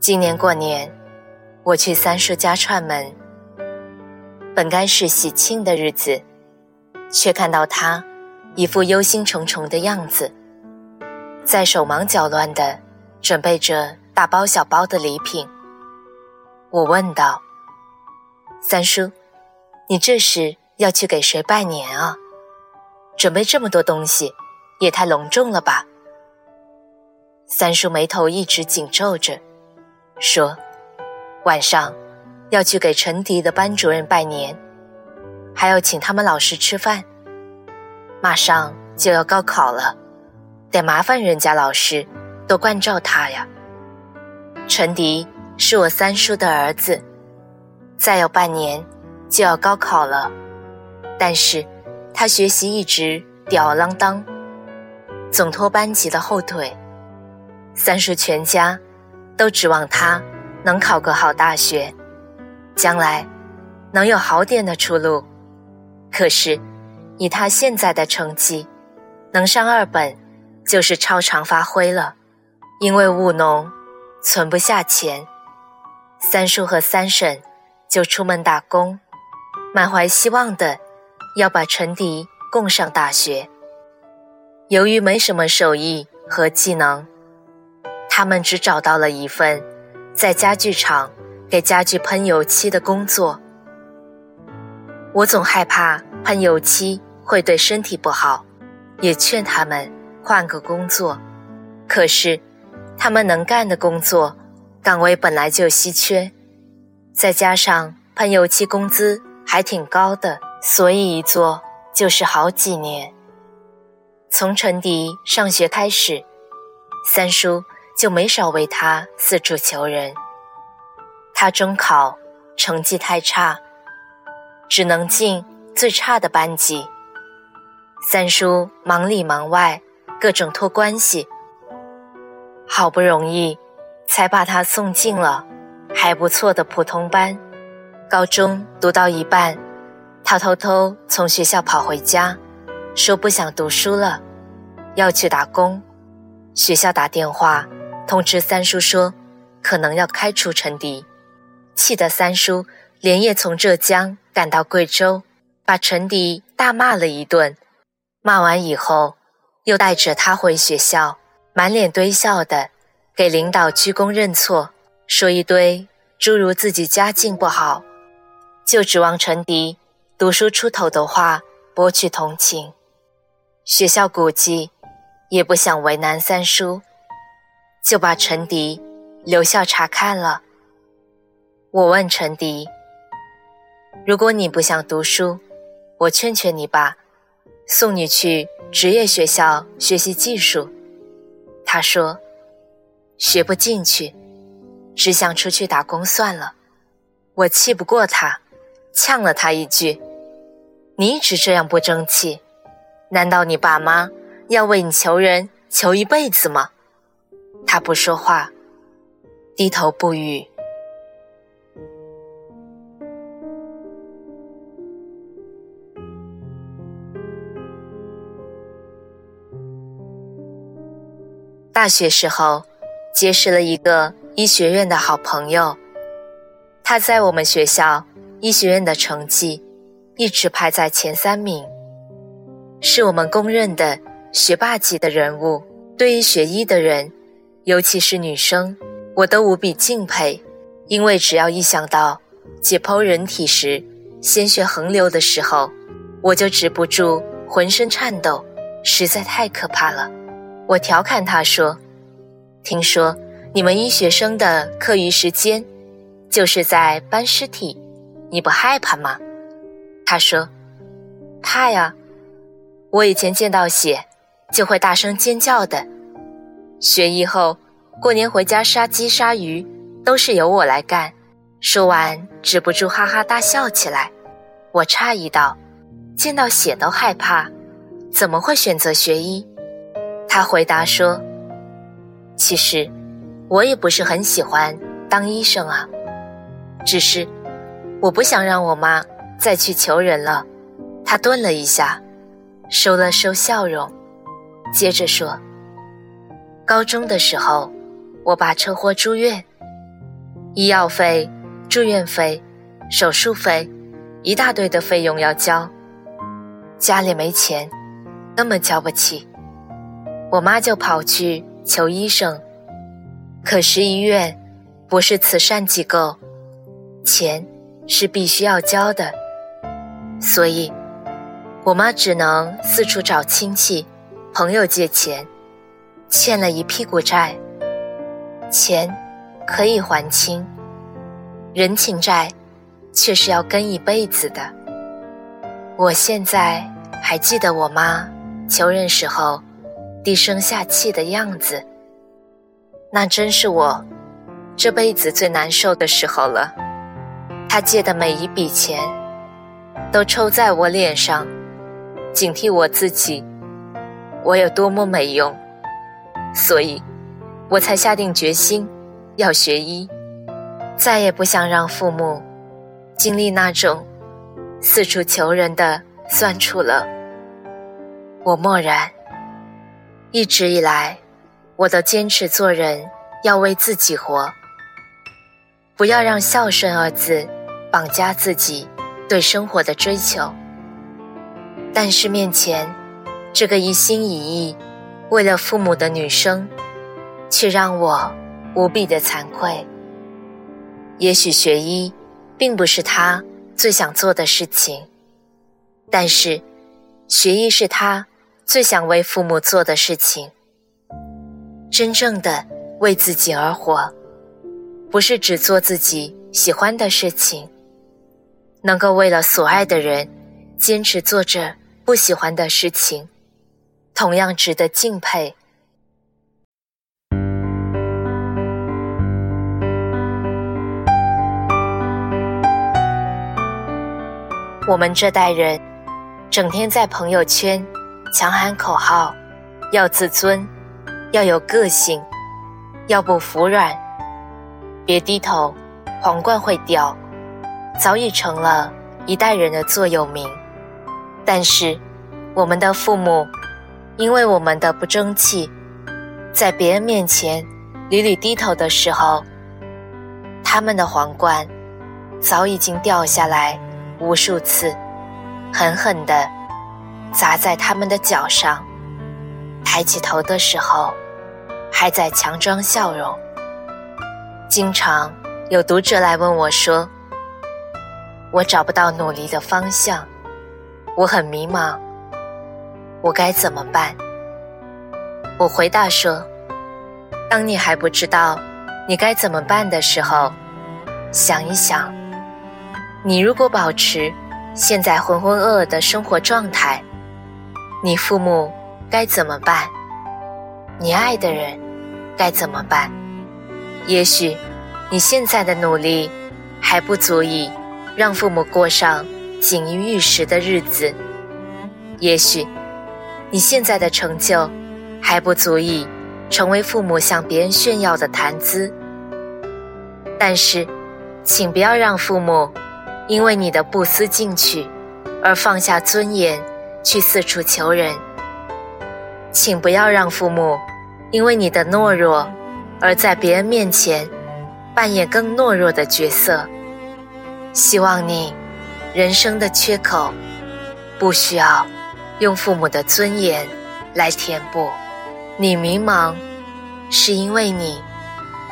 今年过年，我去三叔家串门。本该是喜庆的日子，却看到他一副忧心忡忡的样子，在手忙脚乱的准备着大包小包的礼品。我问道：“三叔，你这是要去给谁拜年啊？准备这么多东西，也太隆重了吧？”三叔眉头一直紧皱着。说，晚上要去给陈迪的班主任拜年，还要请他们老师吃饭。马上就要高考了，得麻烦人家老师多关照他呀。陈迪是我三叔的儿子，再有半年就要高考了，但是他学习一直吊儿郎当，总拖班级的后腿。三叔全家。都指望他能考个好大学，将来能有好点的出路。可是，以他现在的成绩，能上二本就是超常发挥了。因为务农存不下钱，三叔和三婶就出门打工，满怀希望的要把陈迪供上大学。由于没什么手艺和技能。他们只找到了一份在家具厂给家具喷油漆的工作。我总害怕喷油漆会对身体不好，也劝他们换个工作。可是，他们能干的工作岗位本来就稀缺，再加上喷油漆工资还挺高的，所以一做就是好几年。从陈迪上学开始，三叔。就没少为他四处求人。他中考成绩太差，只能进最差的班级。三叔忙里忙外，各种托关系，好不容易才把他送进了还不错的普通班。高中读到一半，他偷偷从学校跑回家，说不想读书了，要去打工。学校打电话。通知三叔说，可能要开除陈迪，气得三叔连夜从浙江赶到贵州，把陈迪大骂了一顿。骂完以后，又带着他回学校，满脸堆笑的给领导鞠躬认错，说一堆诸如自己家境不好，就指望陈迪读书出头的话博取同情。学校估计也不想为难三叔。就把陈迪留校查看了。我问陈迪：“如果你不想读书，我劝劝你吧，送你去职业学校学习技术。”他说：“学不进去，只想出去打工算了。”我气不过他，呛了他一句：“你一直这样不争气，难道你爸妈要为你求人求一辈子吗？”他不说话，低头不语。大学时候，结识了一个医学院的好朋友，他在我们学校医学院的成绩一直排在前三名，是我们公认的学霸级的人物。对于学医的人。尤其是女生，我都无比敬佩，因为只要一想到解剖人体时鲜血横流的时候，我就止不住浑身颤抖，实在太可怕了。我调侃他说：“听说你们医学生的课余时间就是在搬尸体，你不害怕吗？”他说：“怕呀！我以前见到血就会大声尖叫的。学医后，过年回家杀鸡杀鱼都是由我来干。说完，止不住哈哈大笑起来。我诧异道：“见到血都害怕，怎么会选择学医？”他回答说：“其实，我也不是很喜欢当医生啊，只是我不想让我妈再去求人了。”他顿了一下，收了收笑容，接着说。高中的时候，我爸车祸住院，医药费、住院费、手术费，一大堆的费用要交，家里没钱，根本交不起。我妈就跑去求医生，可是医院不是慈善机构，钱是必须要交的，所以，我妈只能四处找亲戚、朋友借钱。欠了一屁股债，钱可以还清，人情债却是要跟一辈子的。我现在还记得我妈求人时候低声下气的样子，那真是我这辈子最难受的时候了。她借的每一笔钱都抽在我脸上，警惕我自己，我有多么没用。所以，我才下定决心要学医，再也不想让父母经历那种四处求人的酸楚了。我默然，一直以来，我都坚持做人要为自己活，不要让孝顺二字绑架自己对生活的追求。但是面前这个一心一意。为了父母的女生，却让我无比的惭愧。也许学医并不是他最想做的事情，但是学医是他最想为父母做的事情。真正的为自己而活，不是只做自己喜欢的事情。能够为了所爱的人，坚持做着不喜欢的事情。同样值得敬佩。我们这代人，整天在朋友圈强喊口号，要自尊，要有个性，要不服软，别低头，皇冠会掉，早已成了一代人的座右铭。但是，我们的父母。因为我们的不争气，在别人面前屡屡低头的时候，他们的皇冠早已经掉下来无数次，狠狠地砸在他们的脚上。抬起头的时候，还在强装笑容。经常有读者来问我说：“我找不到努力的方向，我很迷茫。”我该怎么办？我回答说：“当你还不知道你该怎么办的时候，想一想，你如果保持现在浑浑噩噩的生活状态，你父母该怎么办？你爱的人该怎么办？也许你现在的努力还不足以让父母过上锦衣玉食的日子，也许。”你现在的成就还不足以成为父母向别人炫耀的谈资，但是，请不要让父母因为你的不思进取而放下尊严去四处求人。请不要让父母因为你的懦弱而在别人面前扮演更懦弱的角色。希望你人生的缺口不需要。用父母的尊严来填补，你迷茫，是因为你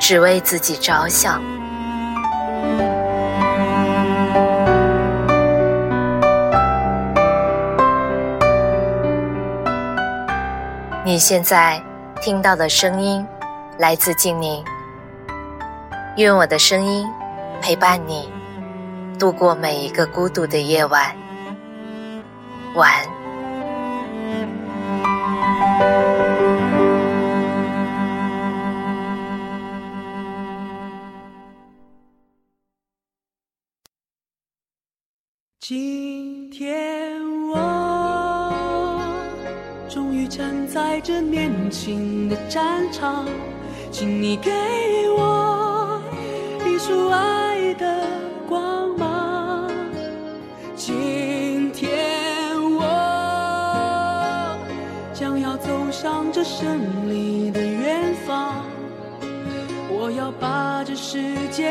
只为自己着想。你现在听到的声音来自静宁，愿我的声音陪伴你度过每一个孤独的夜晚。晚安。今天我终于站在这年轻的战场，请你给我胜利的远方，我要把这世界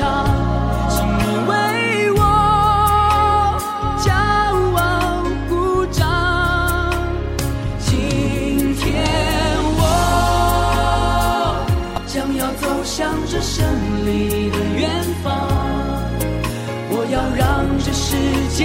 场，请你为我骄傲鼓掌。今天我将要走向这胜利的远方，我要让这世界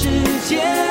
世界。